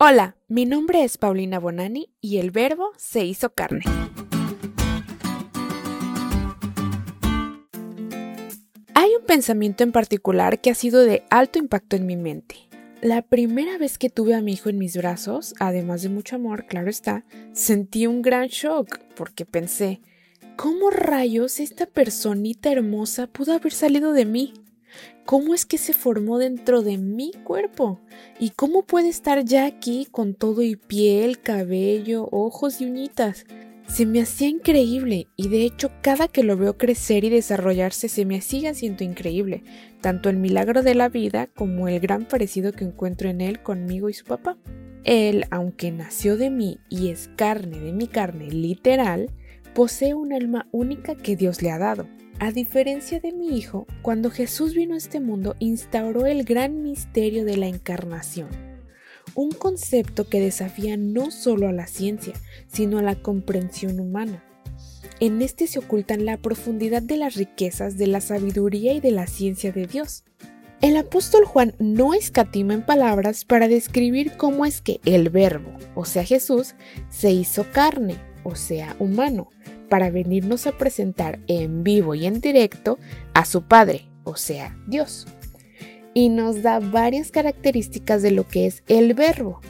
Hola, mi nombre es Paulina Bonani y el verbo se hizo carne. Hay un pensamiento en particular que ha sido de alto impacto en mi mente. La primera vez que tuve a mi hijo en mis brazos, además de mucho amor, claro está, sentí un gran shock porque pensé, ¿cómo rayos esta personita hermosa pudo haber salido de mí? ¿Cómo es que se formó dentro de mi cuerpo? ¿Y cómo puede estar ya aquí con todo y piel, cabello, ojos y uñitas? Se me hacía increíble y de hecho cada que lo veo crecer y desarrollarse se me sigue haciendo increíble, tanto el milagro de la vida como el gran parecido que encuentro en él conmigo y su papá. Él, aunque nació de mí y es carne de mi carne literal, posee un alma única que Dios le ha dado. A diferencia de mi hijo, cuando Jesús vino a este mundo instauró el gran misterio de la encarnación, un concepto que desafía no solo a la ciencia, sino a la comprensión humana. En este se ocultan la profundidad de las riquezas de la sabiduría y de la ciencia de Dios. El apóstol Juan no escatima en palabras para describir cómo es que el verbo, o sea Jesús, se hizo carne, o sea humano, para venirnos a presentar en vivo y en directo a su Padre, o sea, Dios. Y nos da varias características de lo que es el verbo.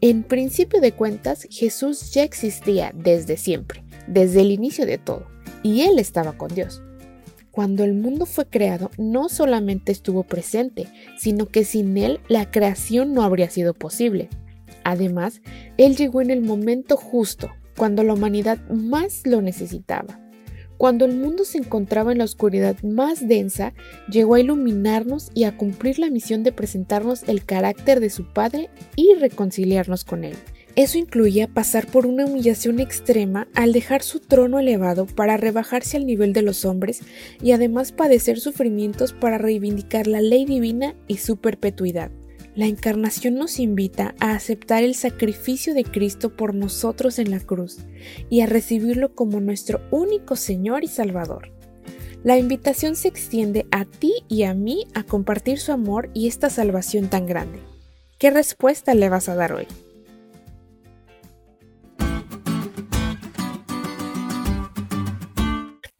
En principio de cuentas, Jesús ya existía desde siempre, desde el inicio de todo, y Él estaba con Dios. Cuando el mundo fue creado, no solamente estuvo presente, sino que sin Él la creación no habría sido posible. Además, Él llegó en el momento justo, cuando la humanidad más lo necesitaba. Cuando el mundo se encontraba en la oscuridad más densa, llegó a iluminarnos y a cumplir la misión de presentarnos el carácter de su Padre y reconciliarnos con Él. Eso incluía pasar por una humillación extrema al dejar su trono elevado para rebajarse al nivel de los hombres y además padecer sufrimientos para reivindicar la ley divina y su perpetuidad. La encarnación nos invita a aceptar el sacrificio de Cristo por nosotros en la cruz y a recibirlo como nuestro único Señor y Salvador. La invitación se extiende a ti y a mí a compartir su amor y esta salvación tan grande. ¿Qué respuesta le vas a dar hoy?